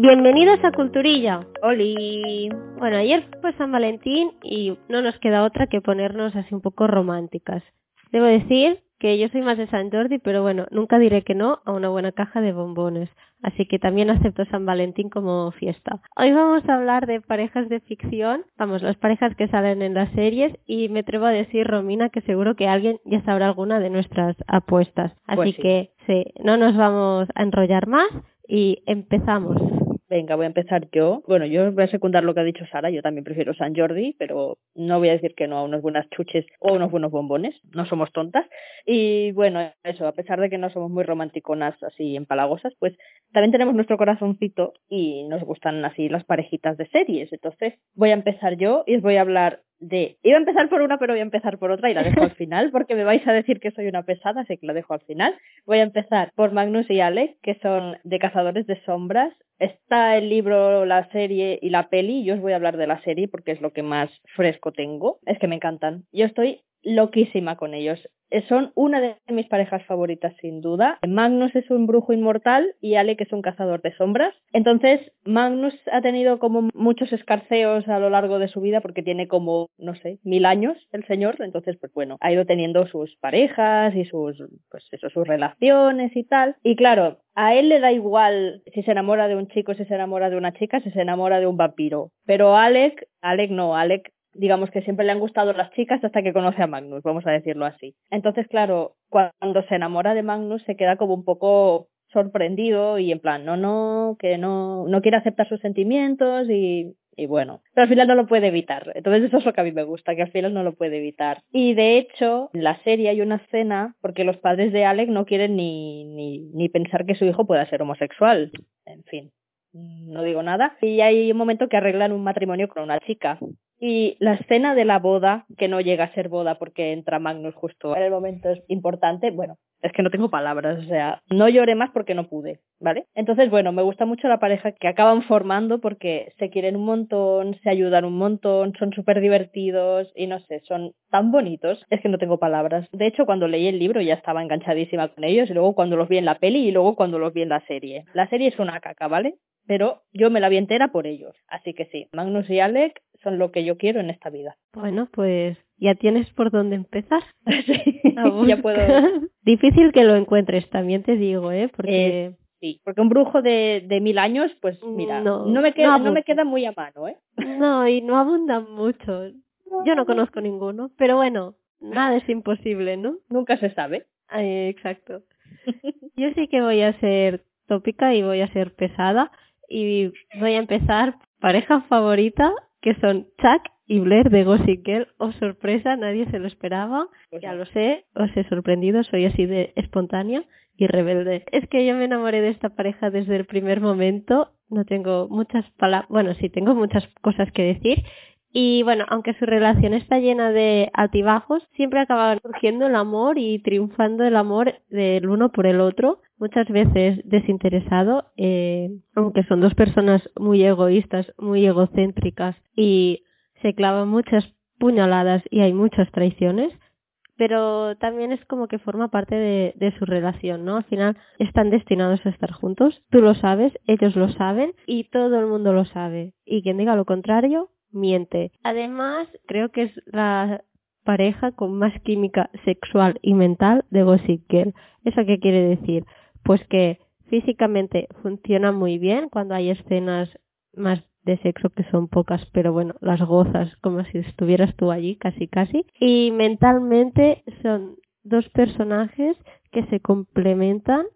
Bienvenidos a Culturilla. Oli. Bueno, ayer fue San Valentín y no nos queda otra que ponernos así un poco románticas. Debo decir que yo soy más de San Jordi, pero bueno, nunca diré que no a una buena caja de bombones. Así que también acepto San Valentín como fiesta. Hoy vamos a hablar de parejas de ficción, vamos, las parejas que salen en las series y me atrevo a decir, Romina, que seguro que alguien ya sabrá alguna de nuestras apuestas. Así Pues sí. que sí, no nos vamos a enrollar más y empezamos. Venga, voy a empezar yo. Bueno, yo voy a secundar lo que ha dicho Sara. Yo también prefiero San Jordi, pero no voy a decir que no a unas buenas chuches o unos buenos bombones. No somos tontas. Y bueno, eso, a pesar de que no somos muy romanticonas así empalagosas, pues también tenemos nuestro corazoncito y nos gustan así las parejitas de series. Entonces voy a empezar yo y os voy a hablar de... Iba a empezar por una, pero voy a empezar por otra y la dejo al final porque me vais a decir que soy una pesada, así que la dejo al final. Voy a empezar por Magnus y Alex, que son de Cazadores de Sombras. Está el libro, la serie y la peli. Yo os voy a hablar de la serie porque es lo que más fresco tengo. Es que me encantan. Yo estoy loquísima con ellos. Eh, Son una de mis parejas favoritas sin duda. Magnus es un brujo inmortal y Alec es un cazador de sombras. Entonces, Magnus ha tenido como muchos escarceos a lo largo de su vida porque tiene como, no sé, mil años el señor. Entonces, pues bueno, ha ido teniendo sus parejas y sus, pues eso, sus relaciones y tal. Y claro, a él le da igual si se enamora de un chico, si se enamora de una chica, si se enamora de un vampiro. Pero Alec, Alec no, Alec digamos que siempre le han gustado las chicas hasta que conoce a Magnus, vamos a decirlo así. Entonces, claro, cuando se enamora de Magnus se queda como un poco sorprendido y en plan, no, no, que no, no quiere aceptar sus sentimientos y, y bueno, pero al final no lo puede evitar. Entonces eso es lo que a mí me gusta, que al final no lo puede evitar. Y de hecho, en la serie hay una escena porque los padres de Alec no quieren ni, ni, ni pensar que su hijo pueda ser homosexual. En fin, no digo nada. Y hay un momento que arreglan un matrimonio con una chica. Y la escena de la boda, que no llega a ser boda porque entra Magnus justo en el momento importante, bueno, es que no tengo palabras, o sea, no lloré más porque no pude, ¿vale? Entonces, bueno, me gusta mucho la pareja que acaban formando porque se quieren un montón, se ayudan un montón, son súper divertidos y no sé, son tan bonitos, es que no tengo palabras. De hecho, cuando leí el libro ya estaba enganchadísima con ellos y luego cuando los vi en la peli y luego cuando los vi en la serie. La serie es una caca, ¿vale? Pero yo me la vi entera por ellos. Así que sí, Magnus y Alec son lo que yo quiero en esta vida. Bueno, pues ya tienes por dónde empezar. Sí, ya puedo. Difícil que lo encuentres, también te digo, ¿eh? Porque Sí, porque un brujo de, de mil años, pues mira, No, no, me queda, no, me queda muy a mano, ¿eh? no, y no abundan mucho. Yo no conozco ninguno, pero bueno, nada es imposible, ¿no? Nunca se sabe. Eh, exacto. Yo sí que voy a ser tópica y voy a ser pesada y voy a empezar pareja favorita que son Chuck y Blair de Gossip Girl. Oh, sorpresa, nadie se lo esperaba. Pues Ya lo sé, os he sorprendido, soy así de espontánea y rebelde. Es que yo me enamoré de esta pareja desde el primer momento. No tengo muchas palabras, bueno, sí tengo muchas cosas que decir. Y bueno, aunque su relación está llena de altibajos, siempre acaba surgiendo el amor y triunfando el amor del uno por el otro, muchas veces desinteresado, eh, aunque son dos personas muy egoístas, muy egocéntricas y se clavan muchas puñaladas y hay muchas traiciones, pero también es como que forma parte de, de su relación, ¿no? Al final están destinados a estar juntos, tú lo sabes, ellos lo saben y todo el mundo lo sabe. Y quien diga lo contrario, miente. Además, creo que es la pareja con más química sexual y mental de Gossip Girl. ¿Eso qué quiere decir? Pues que físicamente funciona muy bien cuando hay escenas más de sexo que son pocas, pero bueno, las gozas como si estuvieras tú allí, casi casi. Y mentalmente son dos personajes que se complementan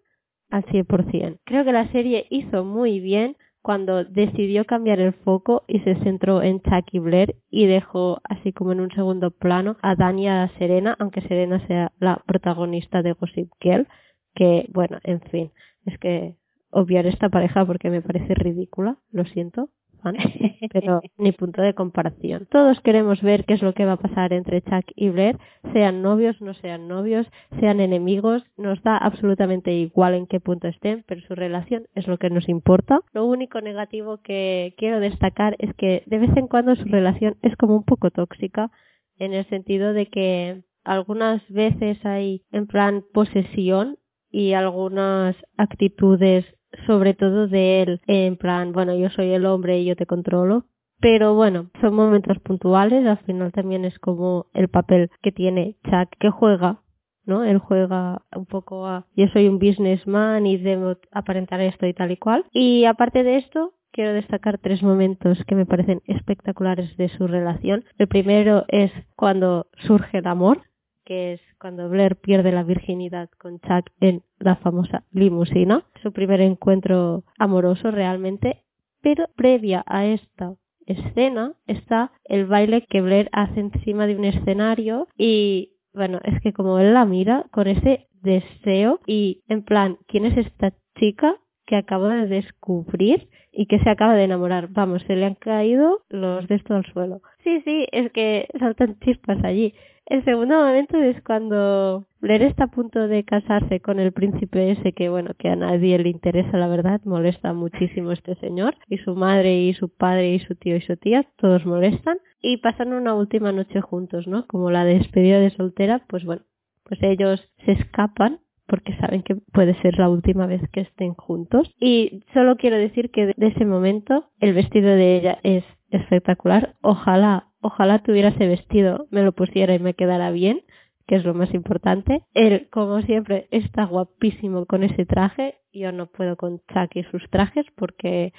al 100%. Creo que la serie hizo muy bien cuando decidió cambiar el foco y se centró en Chuck y Blair y dejó así como en un segundo plano a Dani y a Serena, aunque Serena sea la protagonista de Gossip Girl, que bueno, en fin, es que obviar esta pareja porque me parece ridícula, lo siento, fan, pero ni punto de comparación. Todos queremos ver qué es lo que va a pasar entre Chuck y Blair, sean novios, no sean novios, sean enemigos, nos da absolutamente igual en qué punto estén, pero su relación es lo que nos importa. Lo único negativo que quiero destacar es que de vez en cuando su relación es como un poco tóxica, en el sentido de que algunas veces hay en plan posesión y algunas actitudes sobre todo de él, en plan, bueno, yo soy el hombre y yo te controlo, pero bueno, son momentos puntuales, al final también es como el papel que tiene Chuck que juega, ¿no? Él juega un poco a yo soy un businessman y debo aparentar esto y tal y cual. Y aparte de esto, quiero destacar tres momentos que me parecen espectaculares de su relación. El primero es cuando surge el amor, que es cuando Blair pierde la virginidad con Chuck en la famosa limusina, su primer encuentro amoroso realmente, pero previa a esta escena está el baile que Blair hace encima de un escenario y bueno, es que como él la mira con ese deseo y en plan, ¿quién es esta chica que acaba de descubrir y que se acaba de enamorar? Vamos, se le han caído los de esto al suelo. Sí, sí, es que saltan chispas allí. El segundo momento es cuando Blair está a punto de casarse con el príncipe ese que, bueno, que a nadie le interesa, la verdad, molesta muchísimo este señor. Y su madre y su padre y su tío y su tía, todos molestan. Y pasan una última noche juntos, ¿no? Como la despedida de soltera, pues bueno, pues ellos se escapan porque saben que puede ser la última vez que estén juntos. Y solo quiero decir que de ese momento el vestido de ella es espectacular. Ojalá ojalá tuviera ese vestido, me lo pusiera y me quedara bien, que es lo más importante. Él, como siempre, está guapísimo con ese traje. Yo no puedo con Chuck sus trajes porque,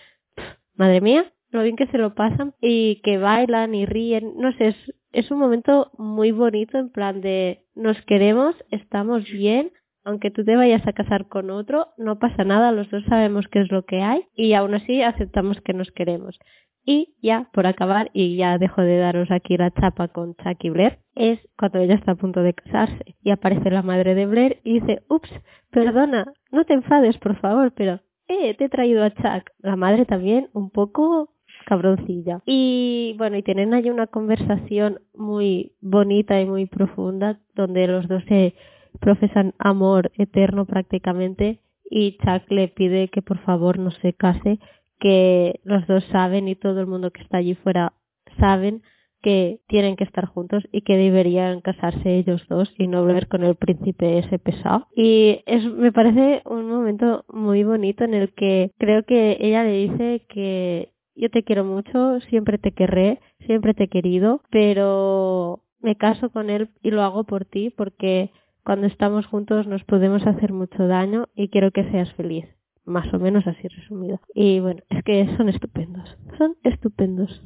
madre mía, lo bien que se lo pasan y que bailan y ríen. No sé, es, es un momento muy bonito en plan de nos queremos, estamos bien, aunque tú te vayas a casar con otro, no pasa nada, los dos sabemos qué es lo que hay y aún así aceptamos que nos queremos. Y ya, por acabar, y ya dejo de daros aquí la chapa con Chuck y Blair, es cuando ella está a punto de casarse. Y aparece la madre de Blair y dice, ups, perdona, no te enfades, por favor, pero, eh, te he traído a Chuck. La madre también, un poco cabroncilla. Y bueno, y tienen ahí una conversación muy bonita y muy profunda, donde los dos se profesan amor eterno prácticamente, y Chuck le pide que por favor no se case que los dos saben y todo el mundo que está allí fuera saben que tienen que estar juntos y que deberían casarse ellos dos y no volver con el príncipe ese pesado. Y es, me parece un momento muy bonito en el que creo que ella le dice que yo te quiero mucho, siempre te querré, siempre te he querido, pero me caso con él y lo hago por ti porque cuando estamos juntos nos podemos hacer mucho daño y quiero que seas feliz más o menos así resumido. Y bueno, es que son estupendos, son estupendos.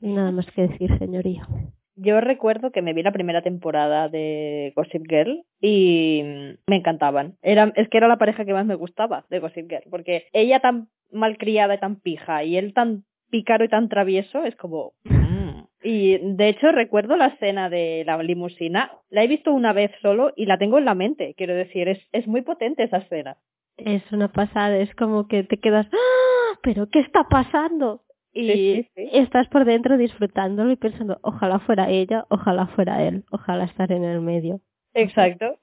Nada más que decir, señoría. Yo recuerdo que me vi la primera temporada de Gossip Girl y me encantaban. Era, es que era la pareja que más me gustaba de Gossip Girl, porque ella tan malcriada y tan pija y él tan pícaro y tan travieso es como... Mm. Y de hecho recuerdo la escena de la limusina, la he visto una vez solo y la tengo en la mente, quiero decir, es, es muy potente esa escena. Es una pasada, es como que te quedas, ¡Ah! ¿pero qué está pasando? Y estás por dentro disfrutándolo y pensando, ojalá fuera ella, ojalá fuera él, ojalá estar en el medio. Exacto.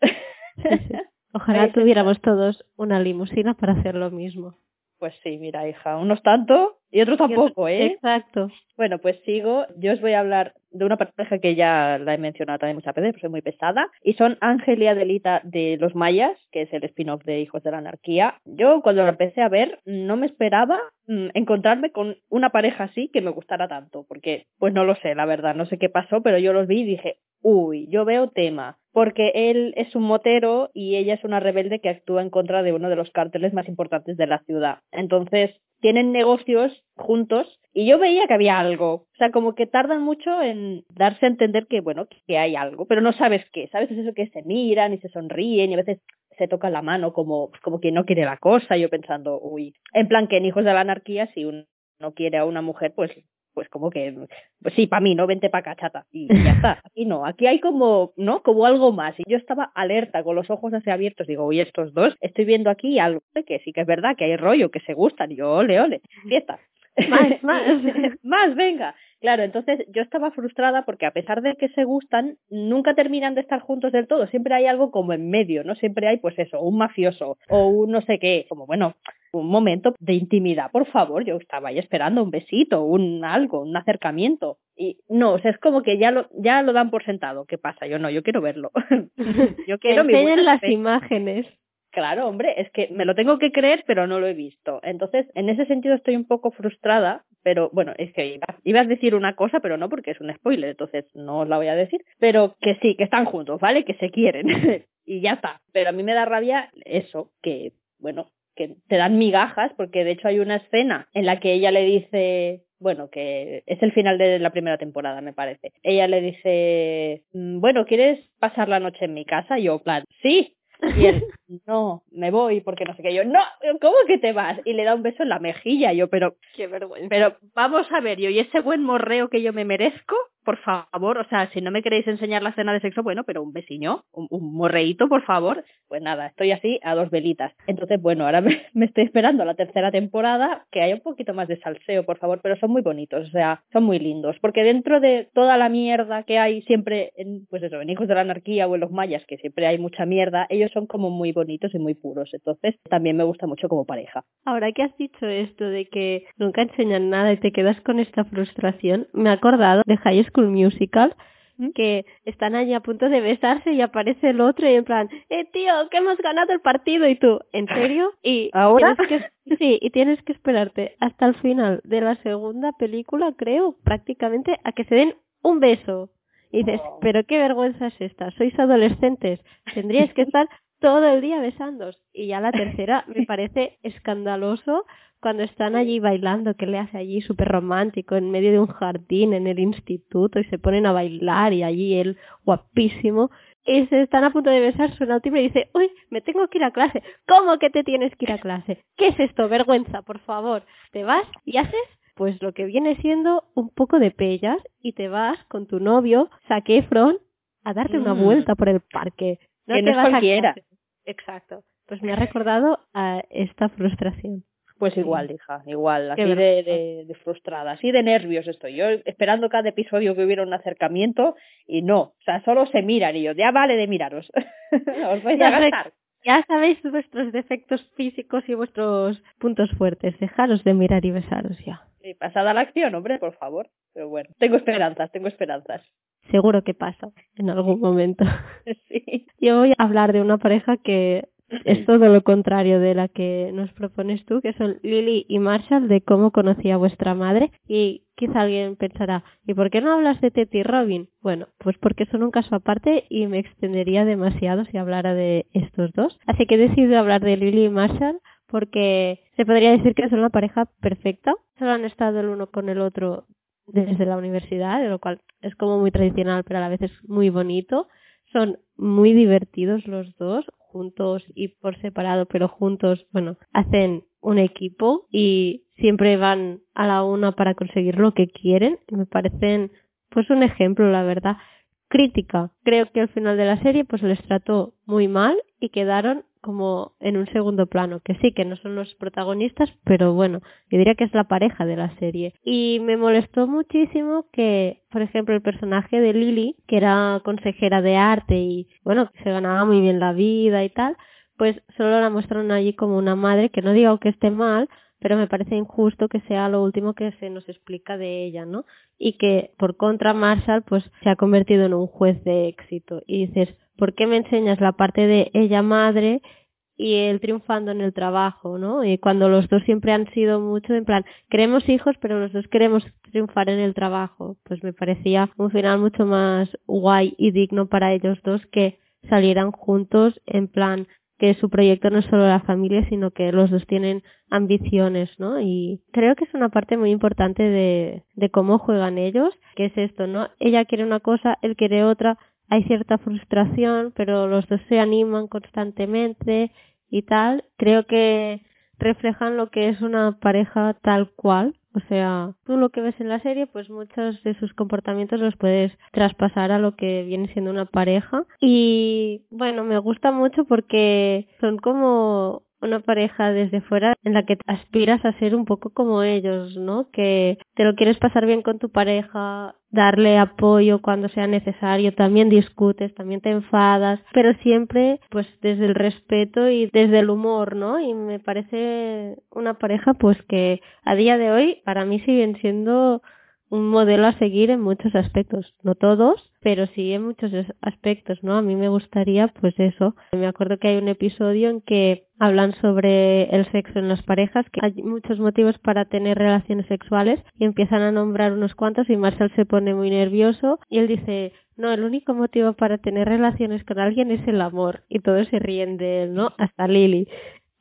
Ojalá tuviéramos todos una limusina para hacer lo mismo. Pues sí, mira, hija, unos tanto y otros tampoco, ¿eh? Exacto. Bueno, pues sigo. Yo os voy a hablar de una pareja que ya la he mencionado también muchas veces, porque es muy pesada, y son Ángel y Adelita de Los Mayas, que es el spin-off de Hijos de la Anarquía. Yo cuando lo empecé a ver no me esperaba mm, encontrarme con una pareja así que me gustara tanto, porque pues no lo sé, la verdad, no sé qué pasó, pero yo los vi y dije, uy, yo veo tema, porque él es un motero y ella es una rebelde que actúa en contra de uno de los cárteles más importantes de la ciudad. Entonces, tienen negocios juntos y yo veía que había algo. O sea, como que tardan mucho en darse a entender que, bueno, que hay algo, pero no sabes qué. ¿Sabes? Es eso que se miran y se sonríen y a veces se tocan la mano como, como que no quiere la cosa. Yo pensando, uy, en plan que en Hijos de la Anarquía, si uno no quiere a una mujer, pues pues como que, pues sí, para mí, no vente para cachata y ya está. Aquí no, aquí hay como, ¿no? Como algo más. Y yo estaba alerta, con los ojos así abiertos, digo, oye, estos dos, estoy viendo aquí algo que sí que es verdad, que hay rollo, que se gustan, y yo, ole, ole, fiesta. Más, más. más, venga. Claro, entonces yo estaba frustrada porque a pesar de que se gustan, nunca terminan de estar juntos del todo. Siempre hay algo como en medio, ¿no? Siempre hay, pues eso, un mafioso o un no sé qué. Como, bueno, un momento de intimidad, por favor. Yo estaba ahí esperando un besito, un algo, un acercamiento. Y no, o sea, es como que ya lo, ya lo dan por sentado. ¿Qué pasa? Yo no, yo quiero verlo. yo quiero Enseñen las imágenes. Claro, hombre, es que me lo tengo que creer, pero no lo he visto. Entonces, en ese sentido estoy un poco frustrada, pero bueno, es que iba, a decir una cosa, pero no porque es un spoiler, entonces no os la voy a decir. Pero que sí, que están juntos, ¿vale? Que se quieren. y ya está. Pero a mí me da rabia eso, que, bueno, que te dan migajas, porque de hecho hay una escena en la que ella le dice, bueno, que es el final de la primera temporada, me parece. Ella le dice, mm, bueno, ¿quieres pasar la noche en mi casa? Y yo, plan, sí. Y él, no, me voy porque no sé qué. Yo, no, ¿cómo que te vas? Y le da un beso en la mejilla. Yo, pero, qué vergüenza. Pero vamos a ver, yo, y ese buen morreo que yo me merezco, por favor, o sea, si no me queréis enseñar la escena de sexo, bueno, pero un vecino, un, morreíto, por favor. Pues nada, estoy así a dos velitas. Entonces, bueno, ahora me, estoy esperando la tercera temporada, que haya un poquito más de salseo, por favor, pero son muy bonitos, o sea, son muy lindos. Porque dentro de toda la mierda que hay siempre, en, pues eso, en Hijos de la Anarquía o en Los Mayas, que siempre hay mucha mierda, ellos son como muy bonitos y muy puros. Entonces, también me gusta mucho como pareja. Ahora que has dicho esto de que nunca enseñan nada y te quedas con esta frustración, me he acordado de High School Musical ¿Mm? que están allí a punto de besarse y aparece el otro y en plan, eh tío, que hemos ganado el partido y tú, ¿en serio? Y ahora que, sí, y tienes que esperarte hasta el final de la segunda película, creo, prácticamente a que se den un beso. Y dices, pero qué vergüenza es esta, sois adolescentes, tendríais que estar todo el día besándos. Y ya la tercera me parece escandaloso cuando están allí bailando, que le hace allí súper romántico en medio de un jardín en el instituto y se ponen a bailar y allí él guapísimo y se están a punto de besar, suena el timbre y dice, uy, me tengo que ir a clase. ¿Cómo que te tienes que ir a clase? ¿Qué es esto? Vergüenza, por favor. Te vas y haces pues lo que viene siendo un poco de pellas y te vas con tu novio, Zac Efron, a darte una mm. vuelta por el parque. No que te no vas cualquiera. Exacto. Pues me ha recordado a esta frustración. Pues igual, hija, igual, así de, de, frustrada, así de nervios estoy. Yo esperando cada episodio que hubiera un acercamiento y no, o sea, solo se miran y yo, ya vale de miraros, os vais a gastar. Ya sabéis vuestros defectos físicos y vuestros puntos fuertes, dejaros de mirar y besaros ya. Sí, pasada la acción, hombre, por favor. Pero bueno, tengo esperanzas, tengo esperanzas. Seguro que pasa en algún momento. Sí. Yo voy a hablar de una pareja que es todo lo contrario de la que nos propones tú, que son Lily y Marshall, de cómo conocí a vuestra madre. Y quizá alguien pensará, ¿y por qué no hablas de Teti y Robin? Bueno, pues porque son un caso aparte y me extendería demasiado si hablara de estos dos. Así que he decidido hablar de Lily y Marshall porque se podría decir que son una pareja perfecta. Solo han estado el uno con el otro desde la universidad, de lo cual es como muy tradicional, pero a la vez es muy bonito. Son muy divertidos los dos, juntos y por separado, pero juntos, bueno, hacen un equipo y siempre van a la una para conseguir lo que quieren. Me parecen pues un ejemplo, la verdad. Crítica. Creo que al final de la serie pues les trató muy mal y quedaron como en un segundo plano, que sí, que no son los protagonistas, pero bueno, yo diría que es la pareja de la serie. Y me molestó muchísimo que, por ejemplo, el personaje de Lily, que era consejera de arte y, bueno, que se ganaba muy bien la vida y tal, pues solo la muestran allí como una madre, que no digo que esté mal, pero me parece injusto que sea lo último que se nos explica de ella, ¿no? Y que por contra Marshall pues se ha convertido en un juez de éxito y dices, ¿por qué me enseñas la parte de ella madre y él triunfando en el trabajo, ¿no? Y cuando los dos siempre han sido mucho en plan, queremos hijos, pero los dos queremos triunfar en el trabajo. Pues me parecía un final mucho más guay y digno para ellos dos que salieran juntos en plan que su proyecto no es solo la familia, sino que los dos tienen ambiciones, ¿no? Y creo que es una parte muy importante de, de cómo juegan ellos, que es esto, ¿no? Ella quiere una cosa, él quiere otra, hay cierta frustración, pero los dos se animan constantemente y tal. Creo que reflejan lo que es una pareja tal cual. O sea, tú lo que ves en la serie, pues muchos de sus comportamientos los puedes traspasar a lo que viene siendo una pareja. Y bueno, me gusta mucho porque son como una pareja desde fuera en la que aspiras a ser un poco como ellos, ¿no? Que te lo quieres pasar bien con tu pareja, darle apoyo cuando sea necesario, también discutes, también te enfadas, pero siempre pues desde el respeto y desde el humor, ¿no? Y me parece una pareja pues que a día de hoy para mí siguen siendo un modelo a seguir en muchos aspectos, no todos, pero sí en muchos aspectos, ¿no? A mí me gustaría, pues eso. Me acuerdo que hay un episodio en que hablan sobre el sexo en las parejas, que hay muchos motivos para tener relaciones sexuales y empiezan a nombrar unos cuantos y Marshall se pone muy nervioso y él dice, no, el único motivo para tener relaciones con alguien es el amor y todos se ríen de él, ¿no? Hasta Lily.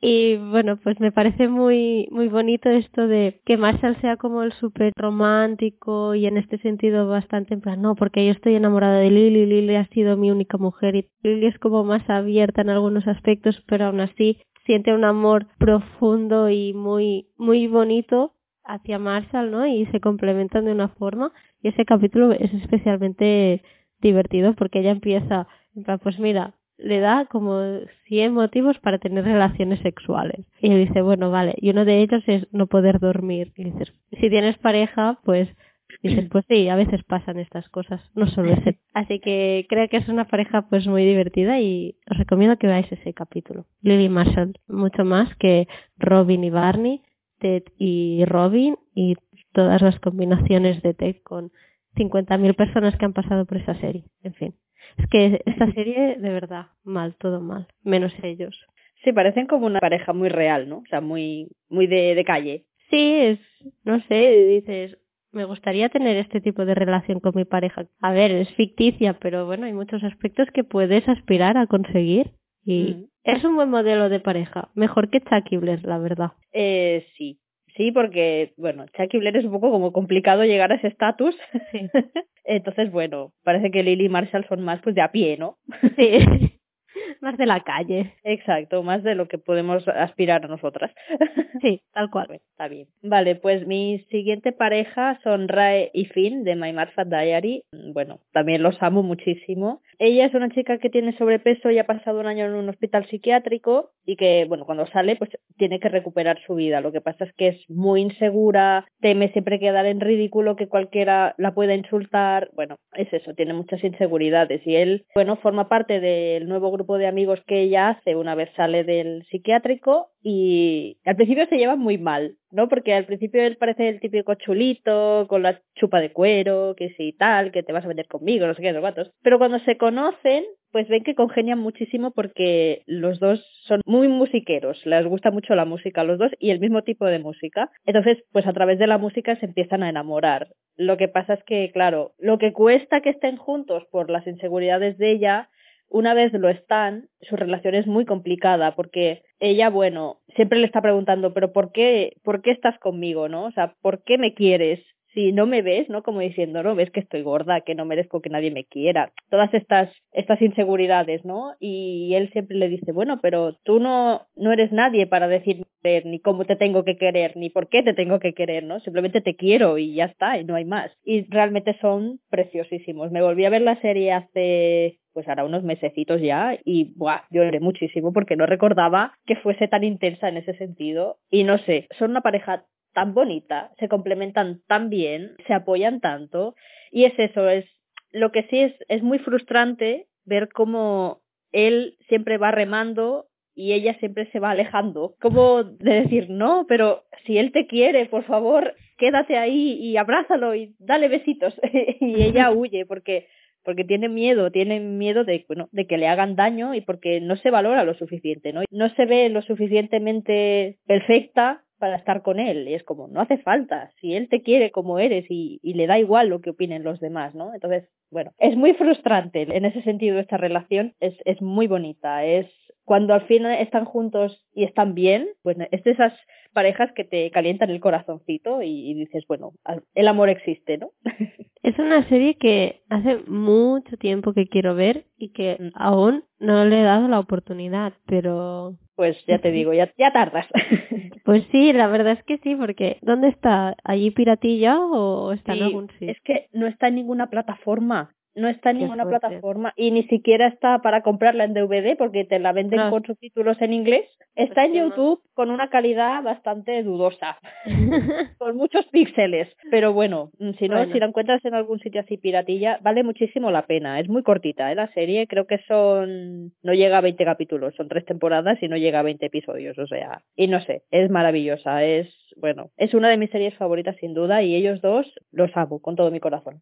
Y bueno, pues me parece muy, muy bonito esto de que Marshall sea como el súper romántico y en este sentido bastante en plan, no, porque yo estoy enamorada de Lily, Lily ha sido mi única mujer y Lily es como más abierta en algunos aspectos, pero aún así siente un amor profundo y muy, muy bonito hacia Marshall, ¿no? Y se complementan de una forma. Y ese capítulo es especialmente divertido porque ella empieza, en pues mira, le da como 100 motivos para tener relaciones sexuales. Y él dice, bueno, vale, y uno de ellos es no poder dormir. Y dices, si tienes pareja, pues dices, pues sí, a veces pasan estas cosas, no solo ese. Así que creo que es una pareja pues muy divertida y os recomiendo que veáis ese capítulo. Lily Marshall, mucho más que Robin y Barney, Ted y Robin y todas las combinaciones de Ted con 50.000 personas que han pasado por esa serie. En fin. Es que esta serie, de verdad, mal, todo mal, menos ellos. Sí, parecen como una pareja muy real, ¿no? O sea, muy, muy de, de calle. Sí, es, no sé, dices, me gustaría tener este tipo de relación con mi pareja. A ver, es ficticia, pero bueno, hay muchos aspectos que puedes aspirar a conseguir. Y mm. es un buen modelo de pareja, mejor que Chucky la verdad. Eh, sí, Sí, porque, bueno, Chucky Blair es un poco como complicado llegar a ese estatus. Sí. Entonces, bueno, parece que Lily y Marshall son más pues de a pie, ¿no? Sí. más de la calle. Exacto, más de lo que podemos aspirar a nosotras. Sí, tal cual. está bien. Vale, pues mi siguiente pareja son Rae y Finn de My Martha Diary. Bueno, también los amo muchísimo. Ella es una chica que tiene sobrepeso y ha pasado un año en un hospital psiquiátrico y que, bueno, cuando sale, pues tiene que recuperar su vida. Lo que pasa es que es muy insegura, teme siempre quedar en ridículo, que cualquiera la pueda insultar. Bueno, es eso, tiene muchas inseguridades y él, bueno, forma parte del nuevo grupo de amigos que ella hace una vez sale del psiquiátrico y al principio se llevan muy mal, ¿no? Porque al principio él parece el típico chulito, con la chupa de cuero, que sí tal, que te vas a meter conmigo, no sé qué, los gatos. Pero cuando se conocen, pues ven que congenian muchísimo porque los dos son muy musiqueros, les gusta mucho la música a los dos y el mismo tipo de música. Entonces, pues a través de la música se empiezan a enamorar. Lo que pasa es que, claro, lo que cuesta que estén juntos por las inseguridades de ella, una vez lo están, su relación es muy complicada porque ella, bueno, siempre le está preguntando, pero ¿por qué, por qué estás conmigo, no? O sea, ¿por qué me quieres? si no me ves, ¿no? Como diciendo, no, ves que estoy gorda, que no merezco que nadie me quiera. Todas estas, estas inseguridades, ¿no? Y él siempre le dice, bueno, pero tú no, no eres nadie para decirme ni cómo te tengo que querer, ni por qué te tengo que querer, ¿no? Simplemente te quiero y ya está, y no hay más. Y realmente son preciosísimos. Me volví a ver la serie hace pues ahora unos mesecitos ya y buah, lloré muchísimo porque no recordaba que fuese tan intensa en ese sentido y no sé, son una pareja tan bonita, se complementan tan bien, se apoyan tanto y es eso, es lo que sí es, es muy frustrante ver cómo él siempre va remando y ella siempre se va alejando. Como de decir, no, pero si él te quiere, por favor, quédate ahí y abrázalo y dale besitos. y ella huye porque porque tiene miedo, tiene miedo de, bueno, de que le hagan daño y porque no se valora lo suficiente, ¿no? No se ve lo suficientemente perfecta para estar con él. Y es como, no hace falta, si él te quiere como eres y, y le da igual lo que opinen los demás, ¿no? Entonces, bueno, es muy frustrante en ese sentido esta relación, es, es muy bonita, es cuando al fin están juntos y están bien, bueno, es de esas parejas que te calientan el corazoncito y, y dices, bueno, el amor existe, ¿no? Es una serie que hace mucho tiempo que quiero ver y que mm. aún no le he dado la oportunidad, pero... Pues ya te digo, ya, ya tardas. Pues sí, la verdad es que sí, porque ¿dónde está? ¿Allí piratilla o está en algún sitio? Es que no está en ninguna plataforma. No está en ninguna plataforma y ni siquiera está para comprarla en DVD porque te la venden con subtítulos en inglés. Está en YouTube con una calidad bastante dudosa, con muchos píxeles. Pero bueno, mm, si no, si la encuentras en algún sitio así piratilla, vale muchísimo la pena. Es muy cortita ¿eh? la serie, creo que son, no llega a 20 capítulos, son tres temporadas y no llega a 20 episodios, o sea, y no sé, es maravillosa, es, bueno, es una de mis series favoritas sin duda y ellos dos los amo con todo mi corazón.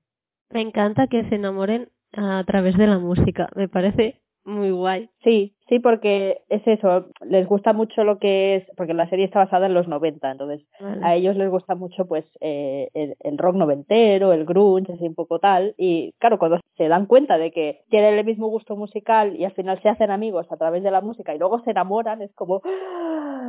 Me encanta que se enamoren a través de la música. Me parece muy guay. Sí, sí, porque es eso, les gusta mucho lo que es, porque la serie está basada en los 90, entonces a ellos les gusta mucho pues eh, el, rock noventero, el grunge, así un poco tal, y claro, cuando se dan cuenta de que tienen el mismo gusto musical y al final se hacen amigos a través de la música y luego se enamoran, es como,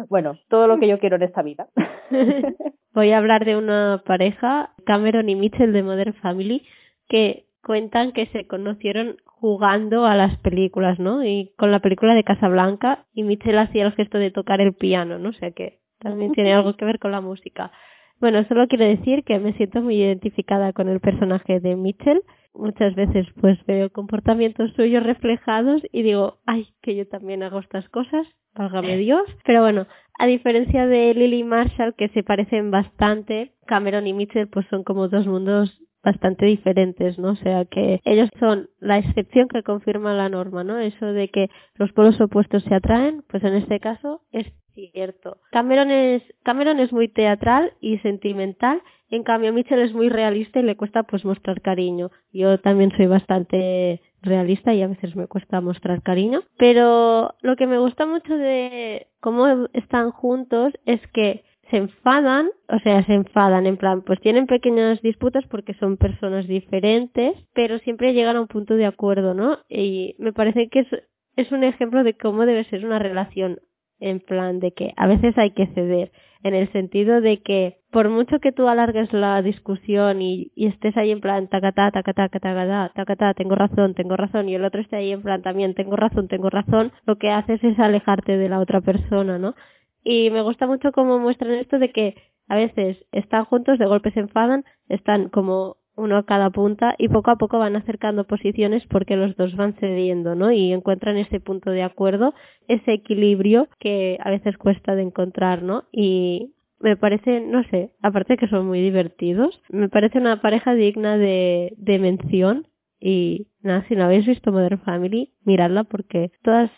bueno, todo lo que yo quiero en esta vida. Voy a hablar de una pareja, Cameron y Mitchell de Modern Family, que cuentan que se conocieron jugando a las películas, ¿no? Y con la película de Casablanca y Mitchell hacía el gesto de tocar el piano, ¿no? O sea que también tiene algo que ver con la música. Bueno, solo quiero decir que me siento muy identificada con el personaje de Mitchell. Muchas veces pues veo comportamientos suyos reflejados y digo, ay, que yo también hago estas cosas, válgame Dios. Pero bueno, a diferencia de Lily Marshall, que se parecen bastante, Cameron y Mitchell pues son como dos mundos bastante diferentes, ¿no? O sea que ellos son la excepción que confirma la norma, ¿no? Eso de que los polos opuestos se atraen, pues en este caso es cierto. Cameron es, Cameron es muy teatral y sentimental, en cambio Mitchell es muy realista y le cuesta pues mostrar cariño. Yo también soy bastante realista y a veces me cuesta mostrar cariño, pero lo que me gusta mucho de cómo están juntos es que se enfadan, o sea, se enfadan en plan, pues tienen pequeñas disputas porque son personas diferentes, pero siempre llegan a un punto de acuerdo, ¿no? Y me parece que es, es un ejemplo de cómo debe ser una relación, en plan de que a veces hay que ceder, en el sentido de que por mucho que tú alargues la discusión y, y estés ahí en plan tacatá, tacatá, tacatá, tacatá, tengo razón, tengo razón, y el otro esté ahí en plan también tengo razón, tengo razón, lo que haces es alejarte de la otra persona, ¿no? Y me gusta mucho cómo muestran esto de que a veces están juntos, de golpe se enfadan, están como uno a cada punta y poco a poco van acercando posiciones porque los dos van cediendo, ¿no? Y encuentran ese punto de acuerdo, ese equilibrio que a veces cuesta de encontrar, ¿no? Y me parece, no sé, aparte que son muy divertidos, me parece una pareja digna de, de mención y nada, si no habéis visto Modern Family, miradla porque todas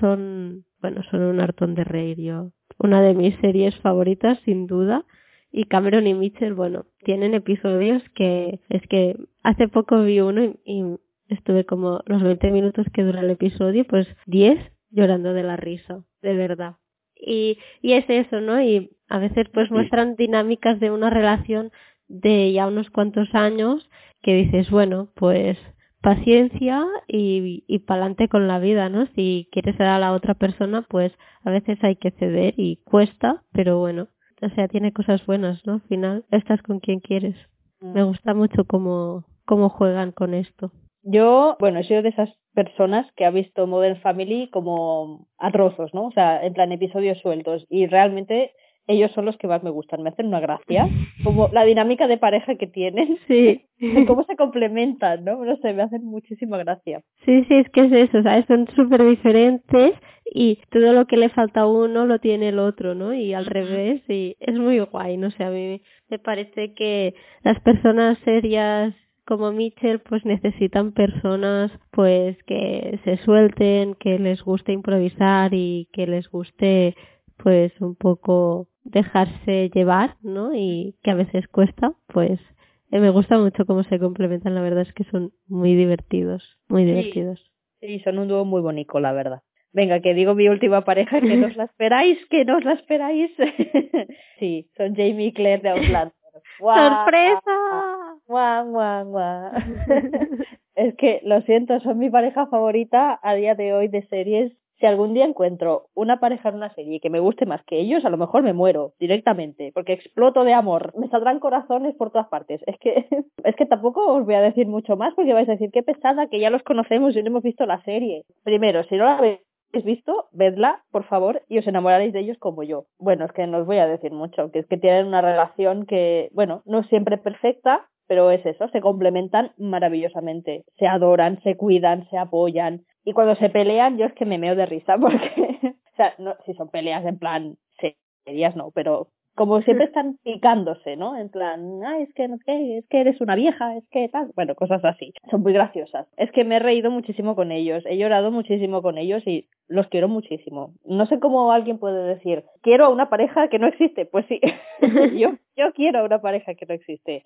son, bueno, son un hartón de reír yo una de mis series favoritas, sin duda. Y Cameron y Mitchell, bueno, tienen episodios que es que hace poco vi uno y, estuve como los 20 minutos que dura el episodio, pues 10 llorando de la risa, de verdad. Y, y es eso, ¿no? Y a veces pues muestran dinámicas de una relación de ya unos cuantos años que dices, bueno, pues paciencia y, y pa'lante con la vida, ¿no? Si quieres dar a la otra persona, pues a veces hay que ceder y cuesta, pero bueno, o sea, tiene cosas buenas, ¿no? Al final, estás con quien quieres. Me mm. gusta mucho cómo, cómo juegan con esto. Yo, bueno, he sido de esas personas que ha visto Modern Family como a trozos, ¿no? O sea, en plan episodios sueltos. Y realmente ellos son los que más me gustan, me hacen una gracia, como la dinámica de pareja que tienen, sí. cómo se complementan, ¿no? No sé, me hacen muchísima gracia. Sí, sí, es que es eso, ¿sabes? Son súper diferentes y todo lo que le falta a uno lo tiene el otro, ¿no? Y al revés, y es muy guay, no sé, a mí me parece que las personas serias como Mitchell pues necesitan personas pues que se suelten, que les guste improvisar y que les guste pues un poco dejarse llevar, ¿no? Y que a veces cuesta, pues eh, me gusta mucho cómo se complementan, la verdad es que son muy divertidos, muy divertidos. Sí, son un dúo muy bonito, la verdad. Venga, que digo mi última pareja, que no os la esperáis, que no os la esperáis. sí, son Jamie y Claire de Outlander. ¡Sorpresa! ¡Guau, guau, guau! es que, lo siento, son mi pareja favorita a día de hoy de series si algún día encuentro una pareja en una serie que me guste más que ellos, a lo mejor me muero directamente, porque exploto de amor. Me saldrán corazones por todas partes. Es que, es que tampoco os voy a decir mucho más porque vais a decir qué pesada que ya los conocemos y no hemos visto la serie. Primero, si no la habéis visto, vedla, por favor, y os enamoraréis de ellos como yo. Bueno, es que no os voy a decir mucho, que es que tienen una relación que, bueno, no siempre perfecta, pero es eso, se complementan maravillosamente, se adoran, se cuidan, se apoyan y cuando se pelean yo es que me meo de risa porque, o sea, no, si son peleas en plan serias no, pero como siempre están picándose, ¿no? En plan, ah, es que no sé, es que eres una vieja, es que tal, bueno, cosas así. Son muy graciosas. Es que me he reído muchísimo con ellos, he llorado muchísimo con ellos y los quiero muchísimo. No sé cómo alguien puede decir, quiero a una pareja que no existe. Pues sí, yo, yo quiero a una pareja que no existe.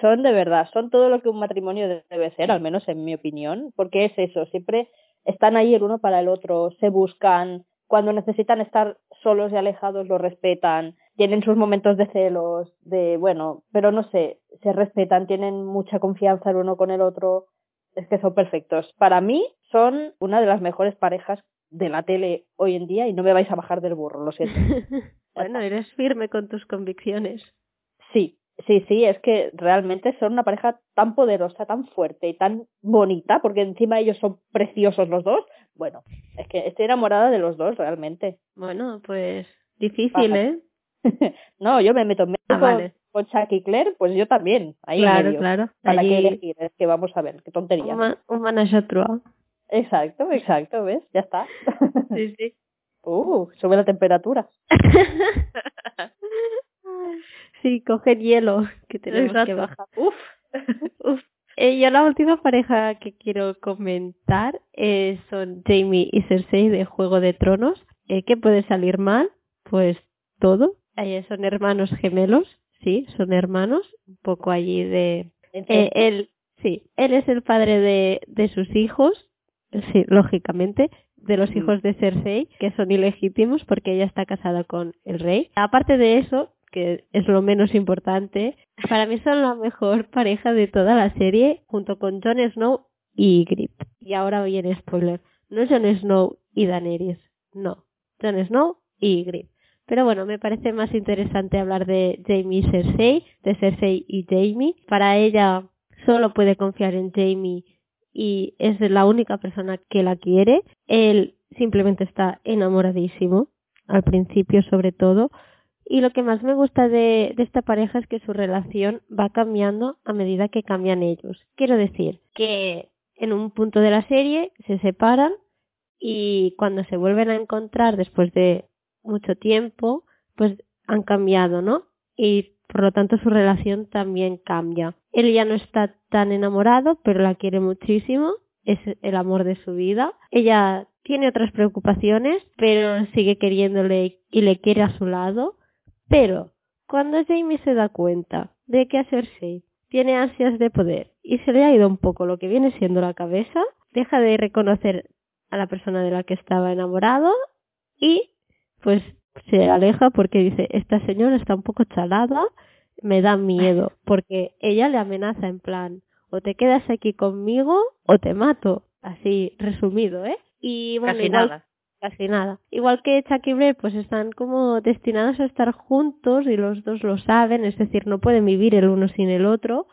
Son de verdad, son todo lo que un matrimonio debe ser, al menos en mi opinión, porque es eso, siempre están ahí el uno para el otro, se buscan, cuando necesitan estar solos y alejados lo respetan, tienen sus momentos de celos, de bueno, pero no sé, se respetan, tienen mucha confianza el uno con el otro, es que son perfectos. Para mí son una de las mejores parejas de la tele hoy en día y no me vais a bajar del burro, lo siento. bueno, eres firme con tus convicciones. Sí, sí, sí, es que realmente son una pareja tan poderosa, tan fuerte y tan bonita, porque encima ellos son preciosos los dos. Bueno, es que estoy enamorada de los dos realmente. Bueno, pues difícil, ¿eh? no, yo me meto en medio ah, con, Chuck y Claire, pues yo también. Ahí claro, medio. claro. ¿Para qué elegir? Es que vamos a ver, qué tontería. Un, manager Exacto, exacto, ¿ves? Ya está. sí, sí. Uh, sube la temperatura. Sí, coge hielo que tenemos que bajar. Uf. Uf. Eh, yo la última pareja que quiero comentar eh, son Jamie y Cersei de Juego de Tronos. Eh, ¿Qué puede salir mal? Pues todo. Eh, son hermanos gemelos, sí, son hermanos, un poco allí de... Él, sí, él es el padre de, de sus hijos, sí, lógicamente, de los hijos de Cersei, que son ilegítimos porque ella está casada con el rey. Aparte de eso, que es lo menos importante, para mí son la mejor pareja de toda la serie, junto con Jon Snow y Grip. Y ahora viene spoiler. No Jon Snow y Daenerys, no. Jon Snow y Grip. Pero bueno, me parece más interesante hablar de Jamie y Cersei, de Cersei y Jamie. Para ella solo puede confiar en Jamie y es la única persona que la quiere. Él simplemente está enamoradísimo, al principio sobre todo. Y lo que más me gusta de, esta pareja es que su relación va cambiando a medida que cambian ellos. Quiero decir que en un punto de la serie se separan y cuando se vuelven a encontrar después de mucho tiempo, pues han cambiado, ¿no? Y por lo tanto su relación también cambia. Él ya no está tan enamorado, pero la quiere muchísimo, es el amor de su vida. Ella tiene otras preocupaciones, pero sigue queriéndole y le quiere a su lado. Pero cuando Jamie se da cuenta de que a Cersei tiene ansias de poder y se le ha ido un poco lo que viene siendo la cabeza, deja de reconocer a la persona de la que estaba enamorado y pues se aleja porque dice, esta señora está un poco chalada, me da miedo, porque ella le amenaza en plan, o te quedas aquí conmigo o te mato, así resumido, ¿eh? Y bueno, casi nada. Casi nada. Igual que Chuck y pues están como destinados a estar juntos y los dos lo saben, es decir, no pueden vivir el uno sin el otro,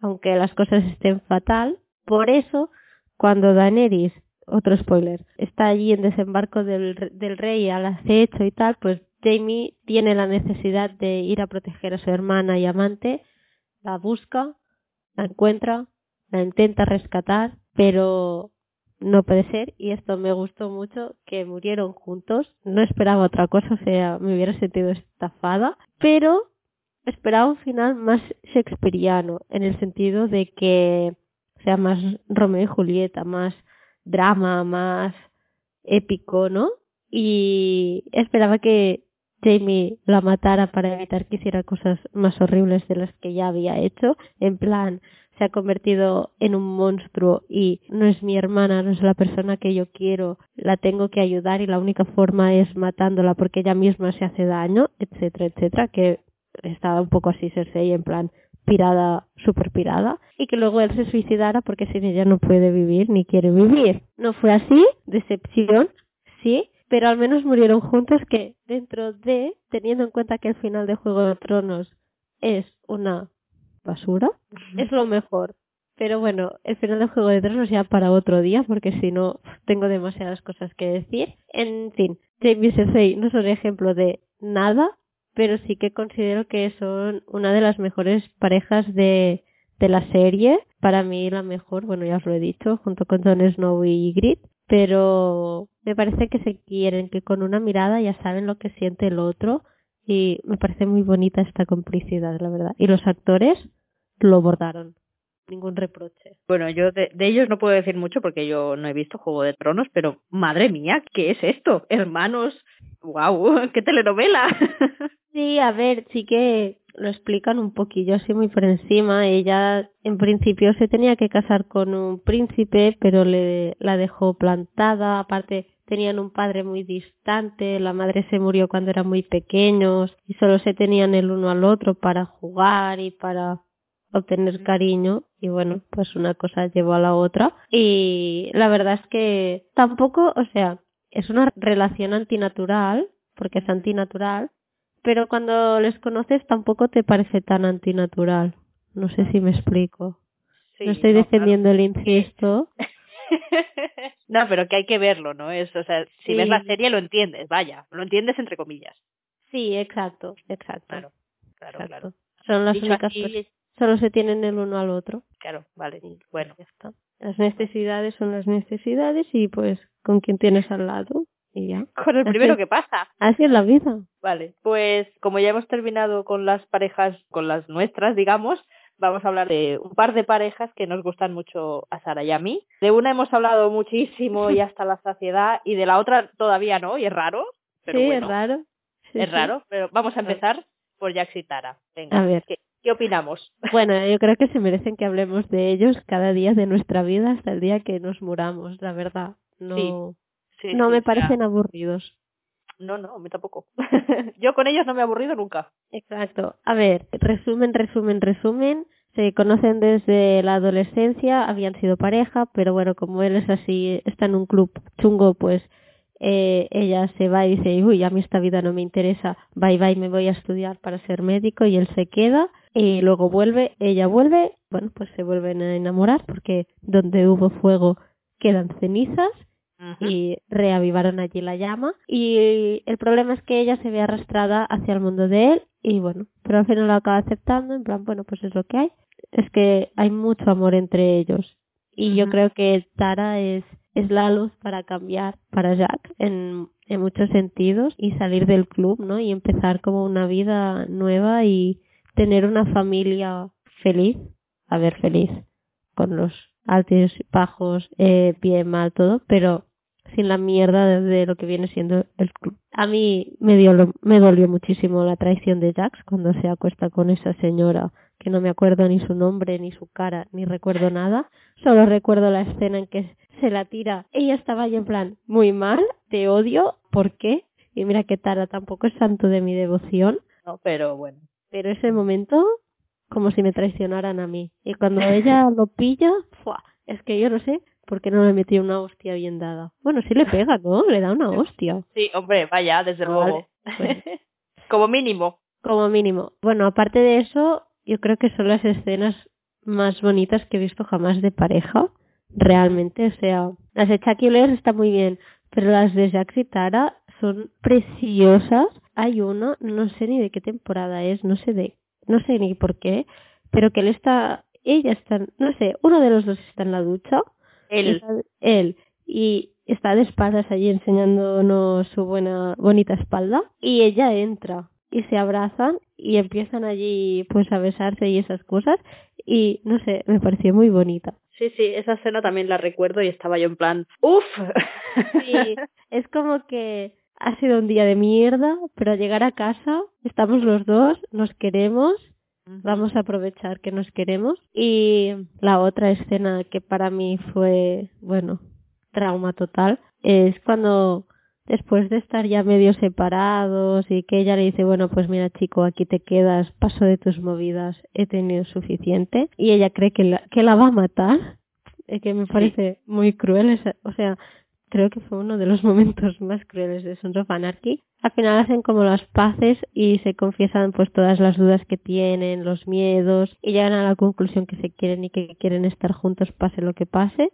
aunque las cosas estén fatal. Por eso, cuando Daenerys otro spoiler, está allí en desembarco del, del rey al acecho y tal, pues Jamie tiene la necesidad de ir a proteger a su hermana y amante, la busca, la encuentra, la intenta rescatar, pero no puede ser y esto me gustó mucho que murieron juntos. No esperaba otra cosa, o sea, me hubiera sentido estafada, pero esperaba un final más shakespeariano en el sentido de que sea más Romeo y Julieta, más drama más épico, ¿no? Y esperaba que Jamie la matara para evitar que hiciera cosas más horribles de las que ya había hecho. En plan, se ha convertido en un monstruo y no es mi hermana, no es la persona que yo quiero, la tengo que ayudar y la única forma es matándola porque ella misma se hace daño, etcétera, etcétera, que estaba un poco así Cersei en plan, pirada, super pirada, y que luego él se suicidara porque sin ella no puede vivir ni quiere vivir. No fue así, decepción, sí, pero al menos murieron juntos que dentro de, teniendo en cuenta que el final de Juego de Tronos es una basura, es lo mejor. Pero bueno, el final de Juego de Tronos ya para otro día, porque si no tengo demasiadas cosas que decir. En fin, Jamie Cersei no es un ejemplo de nada, pero sí que considero que son una de las mejores parejas de, de la serie. Para mí la mejor, bueno, ya os lo he dicho, junto con Jon Snow y Grit. Pero me parece que se quieren, que con una mirada ya saben lo que siente el otro. Y me parece muy bonita esta complicidad, la verdad. Y los actores lo bordaron ningún reproche. Bueno, yo de, ellos no puedo decir mucho porque yo no he visto Juego de Tronos, pero madre mía, ¿qué es esto? Hermanos, wow, qué telenovela. sí, a ver, sí que lo explican un poquillo así muy por encima. Ella en principio se tenía que casar con un príncipe, pero le la dejó plantada. Aparte tenían un padre muy distante, la madre se murió cuando eran muy pequeños y solo se tenían el uno al otro para jugar y para obtener cariño y bueno, pues una cosa llevó a la otra y la verdad es que tampoco, o sea, es una relación antinatural, porque es antinatural, pero cuando les conoces tampoco te parece tan antinatural. No sé si me explico. no estoy defendiendo el incesto. no, pero que hay que verlo, ¿no? Es, o sea, si ves la serie lo entiendes, vaya, lo entiendes entre comillas. Sí, exacto, exacto. Claro, claro, claro. Son las únicas solo se tienen el uno al otro. Claro, vale, bueno. Las necesidades son las necesidades y pues con quien tienes al lado y ya. Con el primero que pasa. Así es la vida. Vale, pues como ya hemos terminado con las parejas, con las nuestras, digamos, vamos a hablar de un par de parejas que nos gustan mucho a Sara y a mí. De una hemos hablado muchísimo y hasta la saciedad y de la otra todavía no, y es raro. Pero sí, es raro. es raro, pero vamos a empezar por Jax y Tara. Venga, a ver. ¿Qué opinamos? Bueno, yo creo que se merecen que hablemos de ellos cada día de nuestra vida hasta el día que nos muramos, la verdad. No, no me parecen aburridos. No, no, a tampoco. yo con ellos no me he aburrido nunca. Exacto. A ver, resumen, resumen, resumen. Se conocen desde la adolescencia, habían sido pareja, pero bueno, como él es así, está en un club chungo, pues eh, ella se va y dice, uy, a mí esta vida no me interesa, bye bye, me voy a estudiar para ser médico y él se queda y luego vuelve, ella vuelve, bueno, pues se vuelven a enamorar porque donde hubo fuego quedan cenizas y reavivaron allí la llama. Y el problema es que ella se ve arrastrada hacia el mundo de él y bueno, pero al final lo acaba aceptando, en plan, bueno, pues es lo que hay. Es que hay mucho amor entre ellos. Y yo creo que Tara es es la luz para cambiar para Jack en, en muchos sentidos y salir del club, ¿no? Y empezar como una vida nueva y tener una familia feliz, a ver, feliz, con los altos y bajos, eh, bien, mal, todo, pero sin la mierda de, lo que viene siendo el club. A mí me, dio, me dolió muchísimo la traición de Jax cuando se acuesta con esa señora que no me acuerdo ni su nombre, ni su cara, ni recuerdo nada. Solo recuerdo la escena en que se la tira. Ella estaba ahí en plan, muy mal, te odio, ¿por qué? Y mira que Tara tampoco es santo de mi devoción. No, pero bueno. Pero ese momento, como si me traicionaran a mí. Y cuando ella lo pilla, ¡fua! es que yo no sé por qué no le metió una hostia bien dada. Bueno, sí le pega, ¿no? Le da una hostia. Sí, hombre, vaya, desde luego. como mínimo. Como mínimo. Bueno, aparte de eso, yo creo que son las escenas más bonitas que he visto jamás de pareja, realmente, o sea, las de Chucky Blair están muy bien, pero las de Jax y Tara son preciosas. Hay uno, no sé ni de qué temporada es, no sé de, no sé ni por qué, pero que él está, ella está, no sé, uno de los dos está en la ducha, él, él, y está de espadas allí enseñándonos su buena, bonita espalda, y ella entra. Y se abrazan y empiezan allí pues a besarse y esas cosas. Y no sé, me pareció muy bonita. Sí, sí, esa escena también la recuerdo y estaba yo en plan, ¡Uf! Sí, es como que ha sido un día de mierda, pero al llegar a casa estamos los dos, nos queremos, vamos a aprovechar que nos queremos. Y la otra escena que para mí fue, bueno, trauma total, es cuando después de estar ya medio separados y que ella le dice, bueno, pues mira chico, aquí te quedas, paso de tus movidas, he tenido suficiente, y ella cree que la, que la va a matar, que me parece muy cruel, o sea, creo que fue uno de los momentos más crueles de Sons of Anarchy. Al final hacen como las paces y se confiesan pues todas las dudas que tienen, los miedos y llegan a la conclusión que se quieren y que quieren estar juntos pase lo que pase.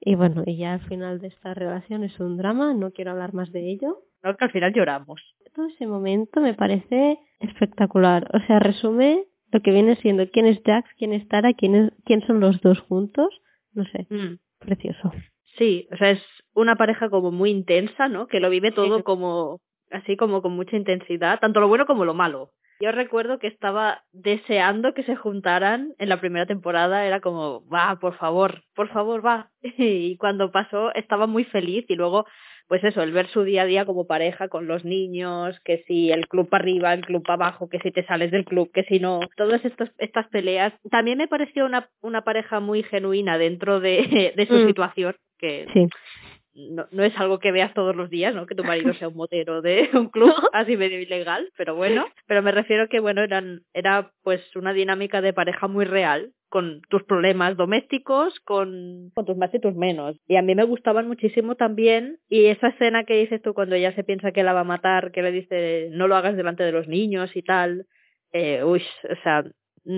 Y bueno, y ya al final de esta relación es un drama, no quiero hablar más de ello. No, que al final lloramos. Todo ese momento me parece espectacular. O sea, resume lo que viene siendo quién es Jax, quién es Tara, quién, es, quién son los dos juntos, no sé, Mm. precioso. Sí, o sea, es una pareja como muy intensa, ¿no? Que lo vive todo como así como con mucha intensidad, tanto lo bueno como lo malo. Yo recuerdo que estaba deseando que se juntaran en la primera temporada, era como, va, por favor, por favor, va. Y cuando pasó estaba muy feliz y luego, pues eso, el ver su día a día como pareja con los niños, que si el club para arriba, el club para abajo, que si te sales del club, que si no, todas estas, estas peleas. También me pareció una, una pareja muy genuina dentro de, de su Mm. situación, que Sí. No, no es algo que veas todos los días, ¿no? Que tu marido sea un motero de un club así medio ilegal, pero bueno, pero me refiero que bueno, eran era pues una dinámica de pareja muy real con tus problemas domésticos, con, con tus más y tus menos. Y a mí me gustaban muchísimo también. Y esa escena que dices tú cuando ella se piensa que la va a matar, que le dice no lo hagas delante de los niños y tal. Eh, uy, o sea,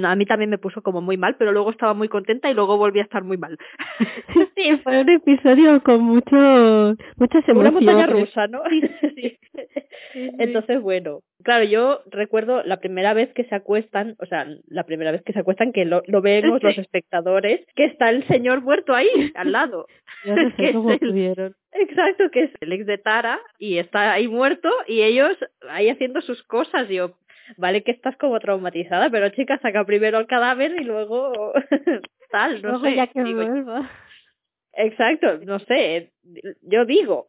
a mí también me puso como muy mal, pero luego estaba muy contenta y luego volví a estar muy mal. Sí, fue un episodio con mucho, muchas Una emociones. montaña rusa, ¿no? Sí. Entonces, bueno, claro, yo recuerdo la primera vez que se acuestan, o sea, la primera vez que se acuestan, que lo, lo vemos los espectadores, que está el señor muerto ahí, al lado. No sé cómo el-. Exacto, que es el ex de Tara y está ahí muerto y ellos ahí haciendo sus cosas. Yo, vale que estás como traumatizada, pero chica, saca primero el cadáver y luego tal, no Luego sé. ya que Digo, vuelva. exacto, no sé, yo digo.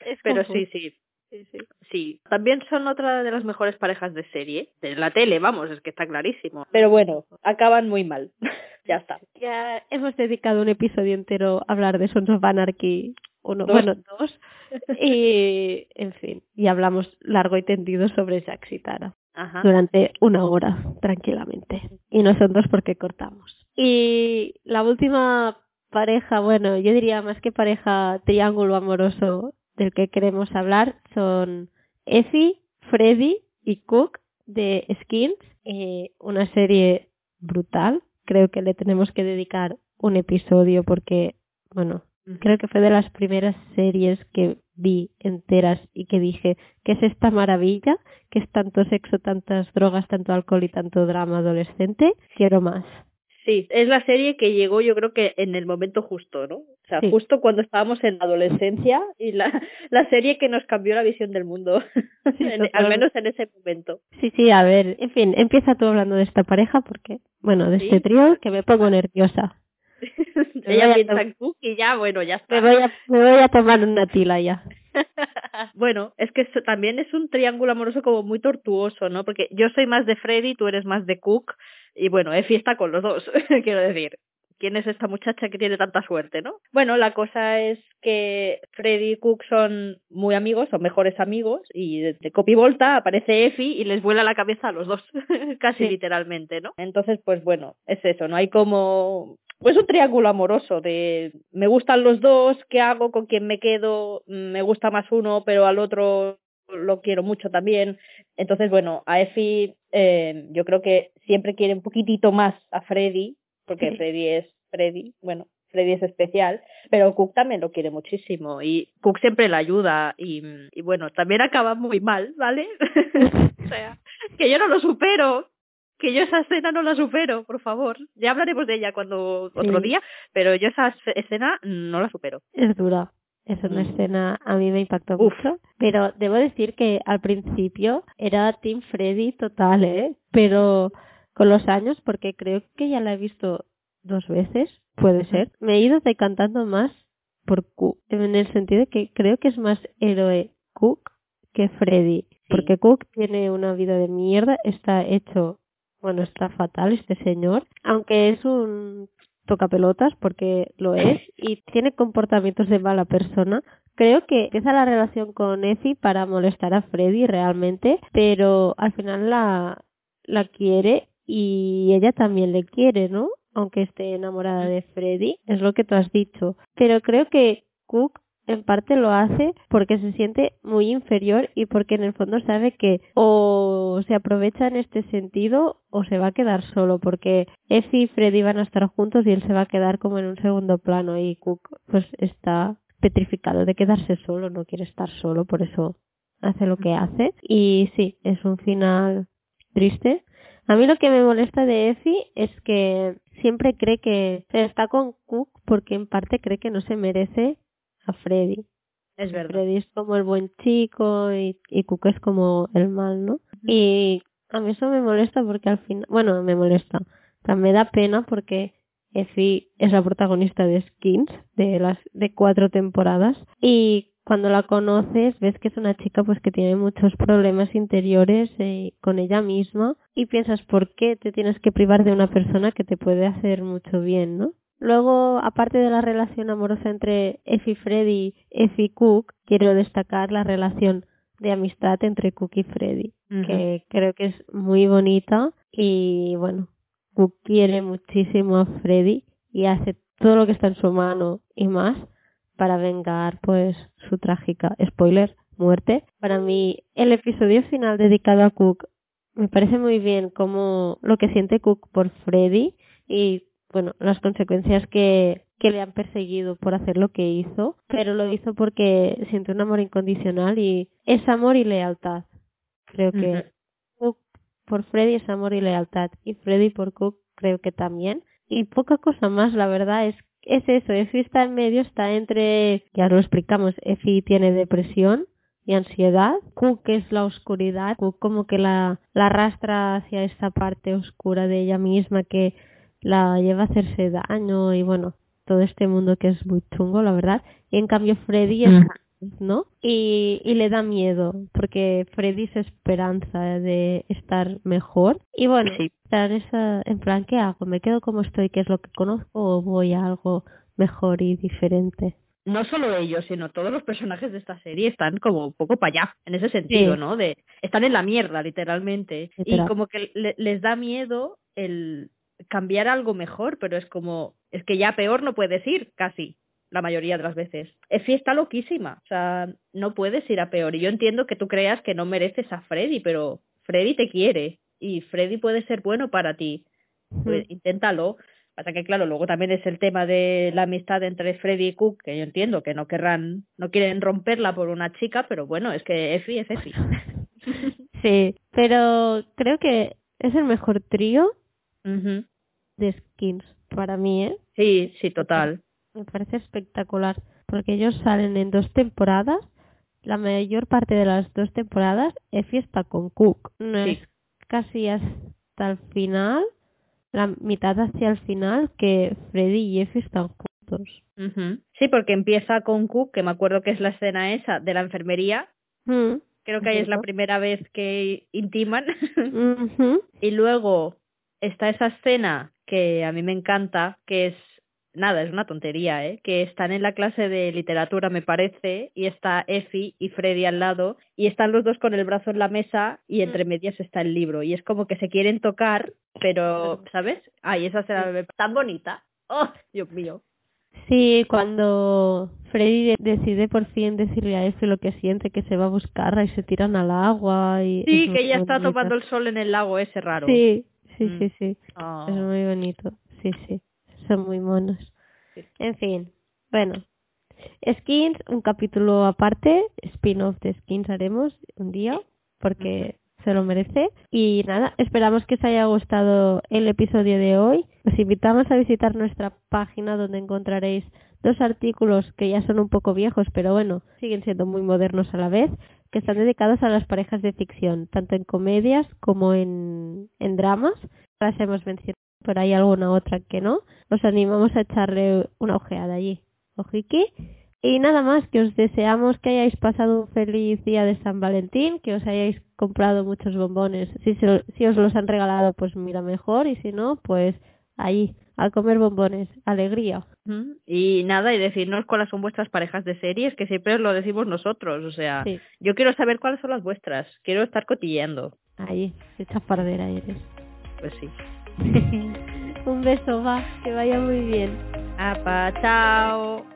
Es pero confuso. sí, sí, Sí, sí. Sí, también son otra de las mejores parejas de serie, de la tele, vamos, es que está clarísimo. Pero bueno, acaban muy mal. ya está. Ya hemos dedicado un episodio entero a hablar de Sons of Anarchy, uno, Dos. bueno, dos, y en fin, y hablamos largo y tendido sobre Jax y Tara Ajá. durante una hora, tranquilamente. Y nosotros porque cortamos. Y la última pareja, bueno, yo diría más que pareja triángulo amoroso del que queremos hablar son Effie, Freddy y Cook de Skins, eh, una serie brutal. Creo que le tenemos que dedicar un episodio porque, bueno, creo que fue de las primeras series que vi enteras y que dije, ¿qué es esta maravilla? ¿Qué es tanto sexo, tantas drogas, tanto alcohol y tanto drama adolescente? Quiero más. Sí, es la serie que llegó yo creo que en el momento justo, ¿no? O sea, Sí. justo cuando estábamos en la adolescencia y la, la serie que nos cambió la visión del mundo, Sí, En- al menos en ese momento. Sí, sí, a ver, en fin, empieza tú hablando de esta pareja porque, bueno, de Sí. este trío que me pongo nerviosa. Ella piensa Cook y ya, bueno, ya está. Me voy a, me voy a tomar una tila ya. bueno, es que esto también es un triángulo amoroso como muy tortuoso, ¿no? Porque yo soy más de Freddy, tú eres más de Cook, y bueno, Effie está con los dos, quiero decir. ¿Quién es esta muchacha que tiene tanta suerte, no? Bueno, la cosa es que Freddy y Cook son muy amigos, son mejores amigos, y de, de copy volta aparece Effie y les vuela la cabeza a los dos, casi Sí. literalmente, ¿no? Entonces, pues bueno, es eso, no hay como pues un triángulo amoroso de me gustan los dos, ¿qué hago? ¿Con quién me quedo? Mm, Me gusta más uno, pero al otro lo quiero mucho también. Entonces, bueno, a Effie eh, yo creo que siempre quiere un poquitito más a Freddy, porque Sí. Freddy es Freddy, bueno, Freddy es especial, pero Cook también lo quiere muchísimo y Cook siempre le ayuda y, y bueno, también acaba muy mal, ¿vale? o sea, que yo no lo supero, que yo esa escena no la supero, por favor. Ya hablaremos de ella cuando otro Sí. día, pero yo esa es- escena no la supero. Es dura. Es una Mm. escena, a mí me impactó Uf. mucho. Pero debo decir que al principio era Team Freddy total, ¿eh? Pero con los años, porque creo que ya la he visto dos veces, puede ser, me he ido decantando más por Cook. En el sentido de que creo que es más héroe Cook que Freddy. Porque Cook tiene una vida de mierda, está hecho, bueno, está fatal este señor. Aunque es un tocapelotas porque lo es y tiene comportamientos de mala persona. Creo que empieza la relación con Effie para molestar a Freddy realmente, pero al final la, la quiere y ella también le quiere, ¿no? Aunque esté enamorada de Freddy, es lo que tú has dicho. Pero creo que Cook en parte lo hace porque se siente muy inferior y porque en el fondo sabe que o se aprovecha en este sentido o se va a quedar solo porque Effie y Freddy van a estar juntos y él se va a quedar como en un segundo plano y Cook pues está petrificado de quedarse solo, no quiere estar solo, por eso hace lo que hace. Y sí, es un final triste. A mí lo que me molesta de Effie es que siempre cree que está con Cook porque en parte cree que no se merece a Freddy. Es verdad. Freddy es como el buen chico y, y es como el mal, ¿no? Y a mí eso me molesta porque al final, bueno, me molesta. También me da pena porque Effie es la protagonista de Skins de las de cuatro temporadas y cuando la conoces ves que es una chica pues que tiene muchos problemas interiores eh, con ella misma y piensas por qué te tienes que privar de una persona que te puede hacer mucho bien, ¿no? Luego, aparte de la relación amorosa entre Effie y Freddy, Effie y Cook, quiero destacar la relación de amistad entre Cook y Freddy, que creo que es muy bonita y bueno, Cook quiere muchísimo a Freddy y hace todo lo que está en su mano y más para vengar pues su trágica spoiler muerte. Para mí el episodio final dedicado a Cook me parece muy bien como lo que siente Cook por Freddy y bueno, las consecuencias que, que le han perseguido por hacer lo que hizo, pero lo hizo porque siente un amor incondicional y es amor y lealtad. Creo que Cook por Freddy es amor y lealtad y Freddy por Cook creo que también. Y poca cosa más, la verdad es es eso, Effie está en medio, está entre, ya lo explicamos, Effie tiene depresión y ansiedad, Cook es la oscuridad, Cook como que la, la arrastra hacia esta parte oscura de ella misma que la lleva a hacerse daño y bueno, todo este mundo que es muy chungo, la verdad. Y en cambio Freddy es, ¿no? Y, y le da miedo, porque Freddy es esperanza de estar mejor. Y bueno, estar esa, en plan, ¿qué hago? ¿Me quedo como estoy, que es lo que conozco, o voy a algo mejor y diferente? no solo ellos, sino todos los personajes de esta serie están como un poco para allá, en ese sentido, ¿no? De están en la mierda, literalmente. Y como que les da miedo el cambiar algo mejor, pero es como, es que ya peor no puedes ir, casi, la mayoría de las veces. Es fiesta loquísima, o sea, no puedes ir a peor. Y yo entiendo que tú creas que no mereces a Freddy, pero Freddy te quiere y Freddy puede ser bueno para ti. Pues, inténtalo. Pasa que claro, luego también es el tema de la amistad entre Freddy y Cook, que yo entiendo que no querrán, no quieren romperla por una chica, pero bueno, es que Effie es Effie. sí, pero creo que es el mejor trío de skins para mí, ¿eh? Sí, sí, total. Me parece espectacular porque ellos salen en dos temporadas. La mayor parte de las dos temporadas Effie está con Cook. No es casi hasta el final, la mitad hacia el final, que Freddy y Effie están juntos. Sí, porque empieza con Cook, que me acuerdo que es la escena esa de la enfermería. Mm. Creo que ahí es la primera vez que intiman. y luego está esa escena que a mí me encanta, que es nada, es una tontería, ¿eh? Que están en la clase de literatura, me parece, y está Effie y Freddy al lado, y están los dos con el brazo en la mesa y mm. entre medias está el libro. Y es como que se quieren tocar, pero, ¿sabes? Ay, esa será tan bonita. ¡Oh, Dios mío! Sí, cuando Freddy decide por fin decirle a Effie lo que siente, que se va a buscarla y se tiran al agua y... Sí, que ella está tomando el sol en el lago ese raro. Sí, sí, mm. sí, sí. Ah. Es muy bonito. Sí, sí. Son muy monos. En fin. Bueno. Skins, un capítulo aparte. Spin-off de Skins haremos un día. Porque se lo merece. Y nada, esperamos que os haya gustado el episodio de hoy. Os invitamos a visitar nuestra página donde encontraréis dos artículos que ya son un poco viejos, pero bueno, siguen siendo muy modernos a la vez, que están dedicados a las parejas de ficción, tanto en comedias como en, en dramas. Las hemos mencionado, pero hay alguna otra que no. Os animamos a echarle una ojeada allí. Ojiki. Y nada más, que os deseamos que hayáis pasado un feliz día de San Valentín, que os hayáis comprado muchos bombones. Si, si os los han regalado, pues mira mejor, y si no, pues ahí, a comer bombones. Alegría. Y nada, y decirnos cuáles son vuestras parejas de series, que siempre lo decimos nosotros. O sea, yo quiero saber cuáles son las vuestras. Quiero estar cotilleando. Ahí, qué chafardera eres. Pues sí. un beso, va, que vaya muy bien. Apa, chao.